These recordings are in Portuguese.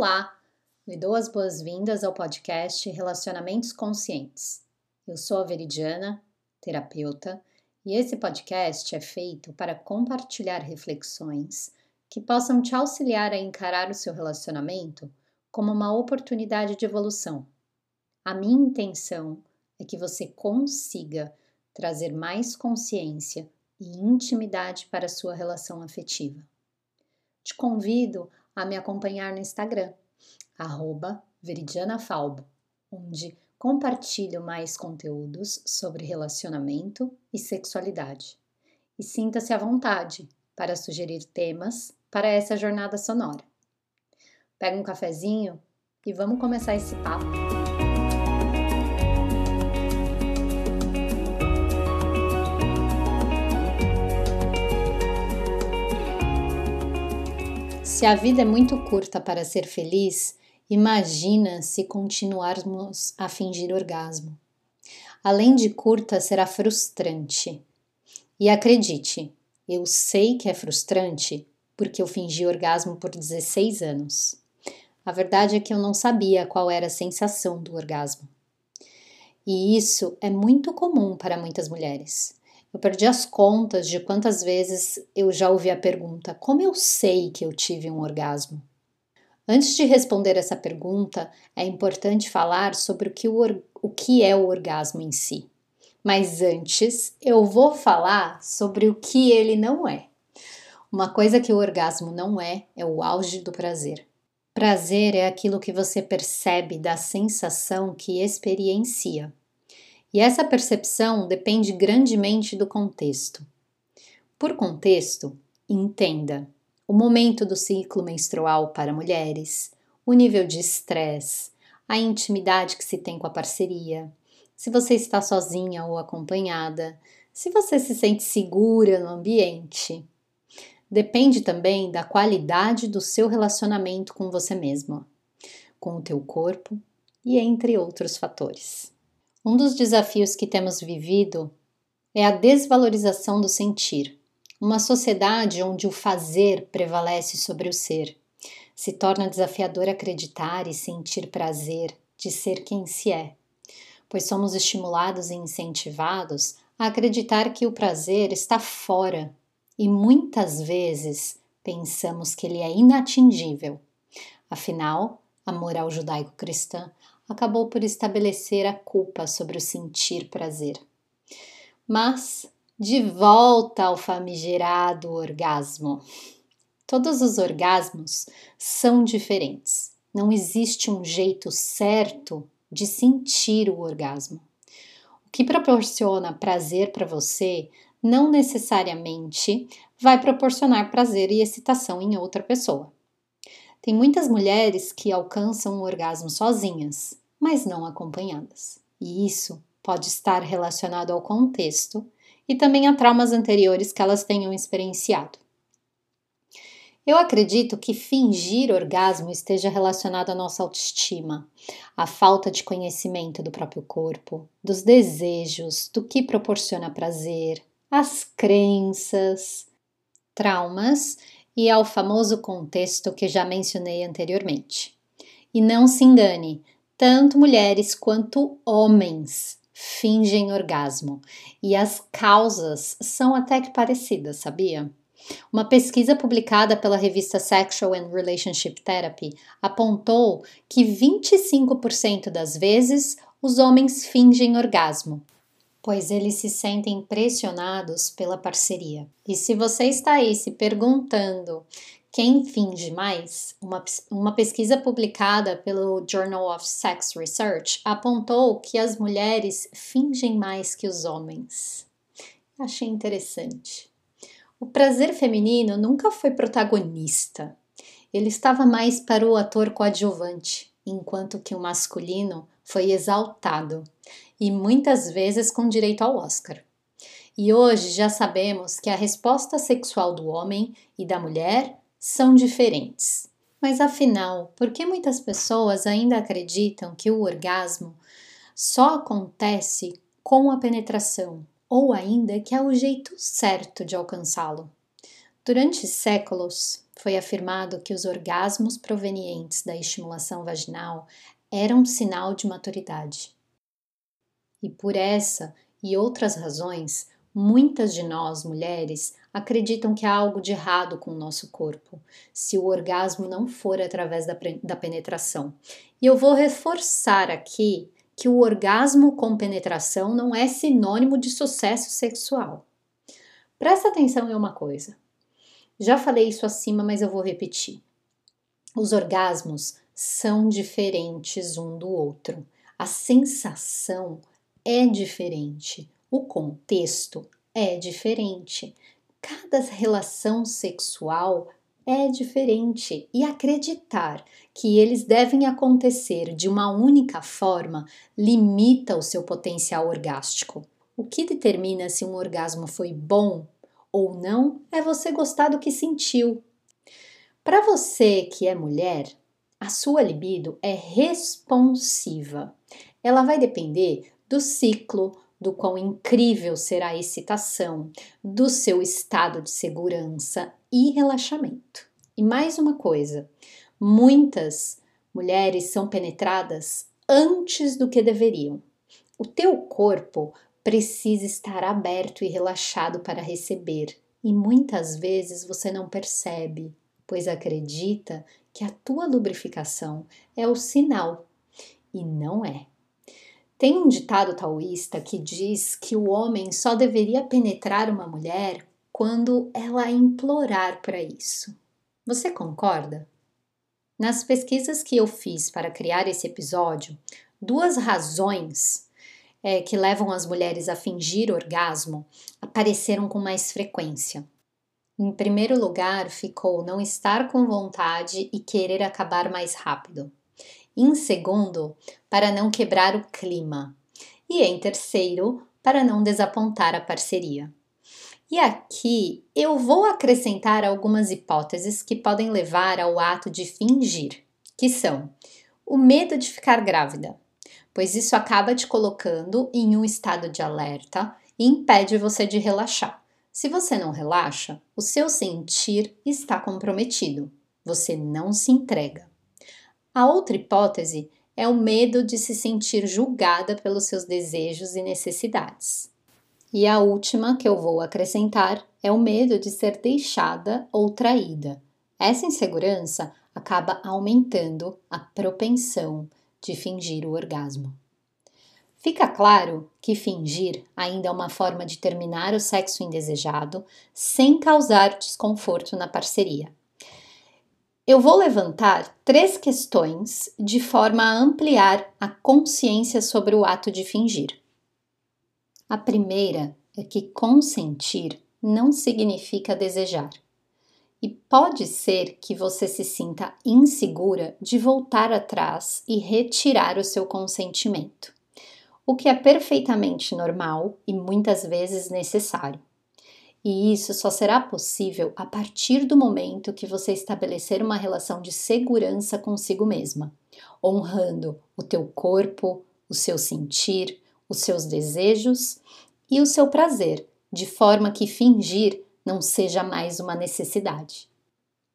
Olá! Me dou as boas-vindas ao podcast Relacionamentos Conscientes. Eu sou a Veridiana, terapeuta, e esse podcast é feito para compartilhar reflexões que possam te auxiliar a encarar o seu relacionamento como uma oportunidade de evolução. A minha intenção é que você consiga trazer mais consciência e intimidade para a sua relação afetiva. Te convido a me acompanhar no Instagram, veridianafalbo, onde compartilho mais conteúdos sobre relacionamento e sexualidade. E sinta-se à vontade para sugerir temas para essa jornada sonora. Pega um cafezinho e vamos começar esse papo. Se a vida é muito curta para ser feliz, imagina se continuarmos a fingir orgasmo. Além de curta, será frustrante. E acredite, eu sei que é frustrante porque eu fingi orgasmo por 16 anos. A verdade é que eu não sabia qual era a sensação do orgasmo. E isso é muito comum para muitas mulheres. Eu perdi as contas de quantas vezes eu já ouvi a pergunta: como eu sei que eu tive um orgasmo? Antes de responder essa pergunta, é importante falar sobre o que, o, o que é o orgasmo em si. Mas antes, eu vou falar sobre o que ele não é. Uma coisa que o orgasmo não é é o auge do prazer. Prazer é aquilo que você percebe da sensação que experiencia. E essa percepção depende grandemente do contexto. Por contexto, entenda o momento do ciclo menstrual para mulheres, o nível de estresse, a intimidade que se tem com a parceria, se você está sozinha ou acompanhada, se você se sente segura no ambiente. Depende também da qualidade do seu relacionamento com você mesma, com o teu corpo e entre outros fatores. Um dos desafios que temos vivido é a desvalorização do sentir. Uma sociedade onde o fazer prevalece sobre o ser. Se torna desafiador acreditar e sentir prazer de ser quem se é, pois somos estimulados e incentivados a acreditar que o prazer está fora e muitas vezes pensamos que ele é inatingível. Afinal, a moral judaico-cristã acabou por estabelecer a culpa sobre o sentir prazer. Mas, de volta ao famigerado orgasmo. Todos os orgasmos são diferentes. Não existe um jeito certo de sentir o orgasmo. O que proporciona prazer para você não necessariamente vai proporcionar prazer e excitação em outra pessoa. Tem muitas mulheres que alcançam o orgasmo sozinhas, mas não acompanhadas. E isso pode estar relacionado ao contexto e também a traumas anteriores que elas tenham experienciado. Eu acredito que fingir orgasmo esteja relacionado à nossa autoestima, à falta de conhecimento do próprio corpo, dos desejos, do que proporciona prazer, às crenças, traumas e ao famoso contexto que já mencionei anteriormente. E não se engane, tanto mulheres quanto homens fingem orgasmo e as causas são até que parecidas, sabia? Uma pesquisa publicada pela revista Sexual and Relationship Therapy apontou que 25% das vezes os homens fingem orgasmo pois eles se sentem pressionados pela parceria. E se você está aí se perguntando quem finge mais, uma, uma pesquisa publicada pelo Journal of Sex Research apontou que as mulheres fingem mais que os homens. Achei interessante. O prazer feminino nunca foi protagonista. Ele estava mais para o ator coadjuvante, enquanto que o masculino foi exaltado e muitas vezes com direito ao Oscar. E hoje já sabemos que a resposta sexual do homem e da mulher são diferentes. Mas afinal, por que muitas pessoas ainda acreditam que o orgasmo só acontece com a penetração, ou ainda que é o jeito certo de alcançá-lo? Durante séculos, foi afirmado que os orgasmos provenientes da estimulação vaginal eram um sinal de maturidade. E por essa e outras razões, muitas de nós mulheres acreditam que há algo de errado com o nosso corpo, se o orgasmo não for através da, da penetração. E eu vou reforçar aqui que o orgasmo com penetração não é sinônimo de sucesso sexual. Presta atenção em uma coisa. Já falei isso acima, mas eu vou repetir. Os orgasmos são diferentes um do outro. A sensação é diferente. O contexto é diferente. Cada relação sexual é diferente e acreditar que eles devem acontecer de uma única forma limita o seu potencial orgástico. O que determina se um orgasmo foi bom ou não é você gostar do que sentiu. Para você que é mulher, a sua libido é responsiva. Ela vai depender do ciclo, do quão incrível será a excitação, do seu estado de segurança e relaxamento. E mais uma coisa: muitas mulheres são penetradas antes do que deveriam. O teu corpo precisa estar aberto e relaxado para receber, e muitas vezes você não percebe, pois acredita que a tua lubrificação é o sinal, e não é. Tem um ditado taoísta que diz que o homem só deveria penetrar uma mulher quando ela implorar para isso. Você concorda? Nas pesquisas que eu fiz para criar esse episódio, duas razões é, que levam as mulheres a fingir orgasmo apareceram com mais frequência. Em primeiro lugar, ficou não estar com vontade e querer acabar mais rápido. Em segundo, para não quebrar o clima. E em terceiro, para não desapontar a parceria. E aqui eu vou acrescentar algumas hipóteses que podem levar ao ato de fingir, que são o medo de ficar grávida, pois isso acaba te colocando em um estado de alerta e impede você de relaxar. Se você não relaxa, o seu sentir está comprometido, você não se entrega. A outra hipótese é o medo de se sentir julgada pelos seus desejos e necessidades. E a última que eu vou acrescentar é o medo de ser deixada ou traída. Essa insegurança acaba aumentando a propensão de fingir o orgasmo. Fica claro que fingir ainda é uma forma de terminar o sexo indesejado sem causar desconforto na parceria. Eu vou levantar três questões de forma a ampliar a consciência sobre o ato de fingir. A primeira é que consentir não significa desejar. E pode ser que você se sinta insegura de voltar atrás e retirar o seu consentimento, o que é perfeitamente normal e muitas vezes necessário. E isso só será possível a partir do momento que você estabelecer uma relação de segurança consigo mesma, honrando o teu corpo, o seu sentir, os seus desejos e o seu prazer, de forma que fingir não seja mais uma necessidade.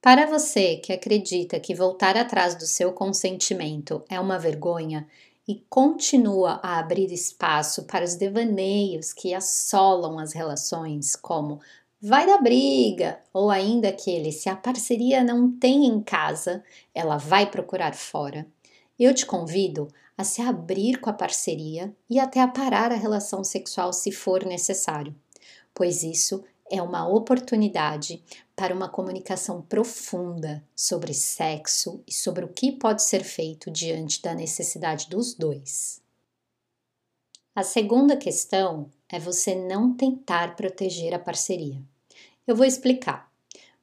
Para você que acredita que voltar atrás do seu consentimento é uma vergonha, e continua a abrir espaço para os devaneios que assolam as relações, como vai dar briga, ou ainda aquele se a parceria não tem em casa, ela vai procurar fora. Eu te convido a se abrir com a parceria e até a parar a relação sexual se for necessário, pois isso é uma oportunidade para uma comunicação profunda sobre sexo e sobre o que pode ser feito diante da necessidade dos dois. A segunda questão é você não tentar proteger a parceria. Eu vou explicar.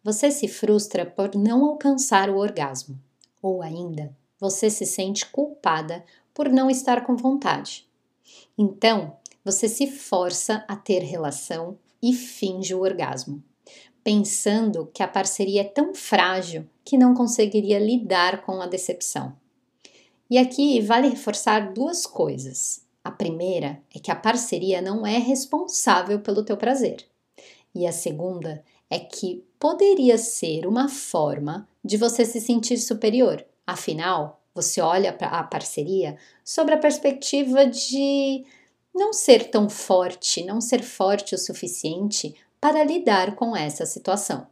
Você se frustra por não alcançar o orgasmo, ou ainda você se sente culpada por não estar com vontade. Então, você se força a ter relação e finge o orgasmo, pensando que a parceria é tão frágil que não conseguiria lidar com a decepção. E aqui vale reforçar duas coisas. A primeira é que a parceria não é responsável pelo teu prazer. E a segunda é que poderia ser uma forma de você se sentir superior. Afinal, você olha para a parceria sobre a perspectiva de não ser tão forte, não ser forte o suficiente para lidar com essa situação.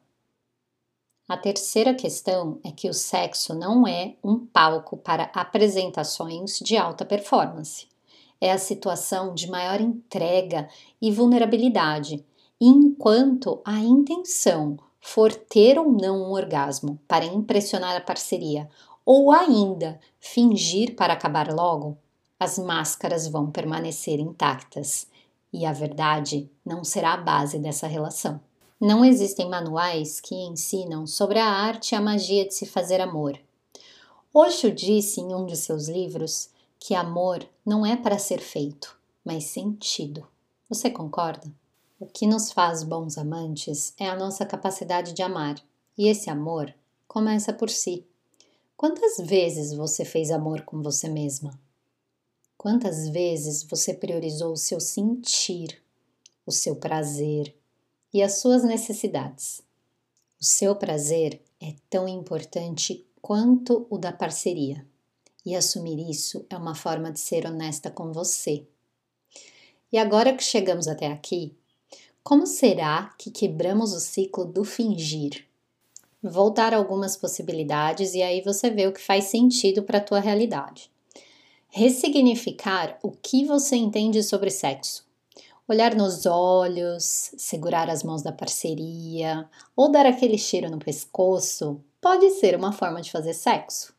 A terceira questão é que o sexo não é um palco para apresentações de alta performance. É a situação de maior entrega e vulnerabilidade, enquanto a intenção for ter ou não um orgasmo para impressionar a parceria ou ainda fingir para acabar logo, as máscaras vão permanecer intactas e a verdade não será a base dessa relação. Não existem manuais que ensinam sobre a arte e a magia de se fazer amor. Osho disse em um de seus livros que amor não é para ser feito, mas sentido. Você concorda? O que nos faz bons amantes é a nossa capacidade de amar, e esse amor começa por si. Quantas vezes você fez amor com você mesma? Quantas vezes você priorizou o seu sentir, o seu prazer, e as suas necessidades. O seu prazer é tão importante quanto o da parceria, e assumir isso é uma forma de ser honesta com você. E agora que chegamos até aqui, como será que quebramos o ciclo do fingir? Vou dar algumas possibilidades e aí você vê o que faz sentido para a tua realidade. Ressignificar o que você entende sobre sexo olhar nos olhos, segurar as mãos da parceria ou dar aquele cheiro no pescoço pode ser uma forma de fazer sexo.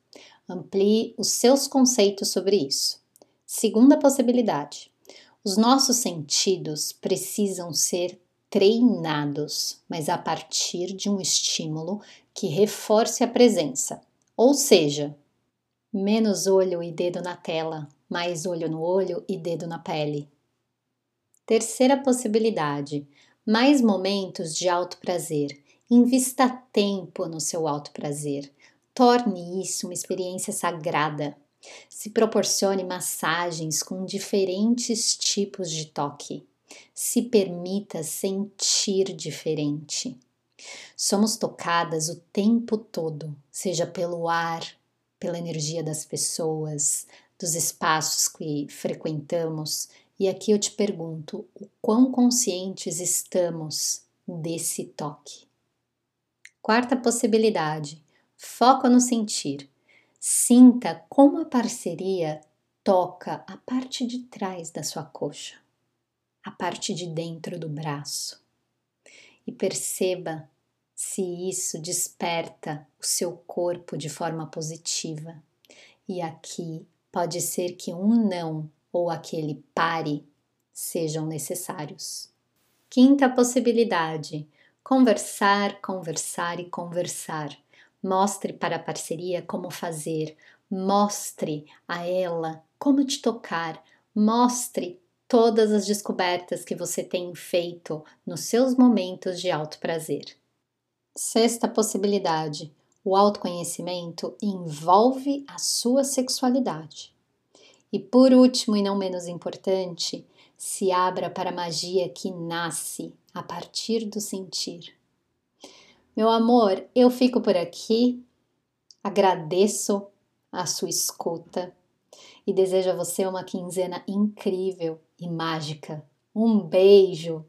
Amplie os seus conceitos sobre isso. Segunda possibilidade: os nossos sentidos precisam ser treinados, mas a partir de um estímulo que reforce a presença. Ou seja, menos olho e dedo na tela, mais olho no olho e dedo na pele. Terceira possibilidade: mais momentos de alto prazer. Invista tempo no seu alto prazer. Torne isso uma experiência sagrada. Se proporcione massagens com diferentes tipos de toque. Se permita sentir diferente. Somos tocadas o tempo todo, seja pelo ar, pela energia das pessoas, dos espaços que frequentamos e aqui eu te pergunto: o quão conscientes estamos desse toque? Quarta possibilidade: foca no sentir. Sinta como a parceria toca a parte de trás da sua coxa, a parte de dentro do braço. E perceba se isso desperta o seu corpo de forma positiva. E aqui pode ser que um não ou aquele pare sejam necessários. Quinta possibilidade: conversar, conversar e conversar. Mostre para a parceria como fazer, mostre a ela como te tocar, mostre todas as descobertas que você tem feito nos seus momentos de alto prazer. Sexta possibilidade: o autoconhecimento envolve a sua sexualidade. E por último e não menos importante, se abra para a magia que nasce a partir do sentir. Meu amor, eu fico por aqui, agradeço a sua escuta e desejo a você uma quinzena incrível e mágica. Um beijo!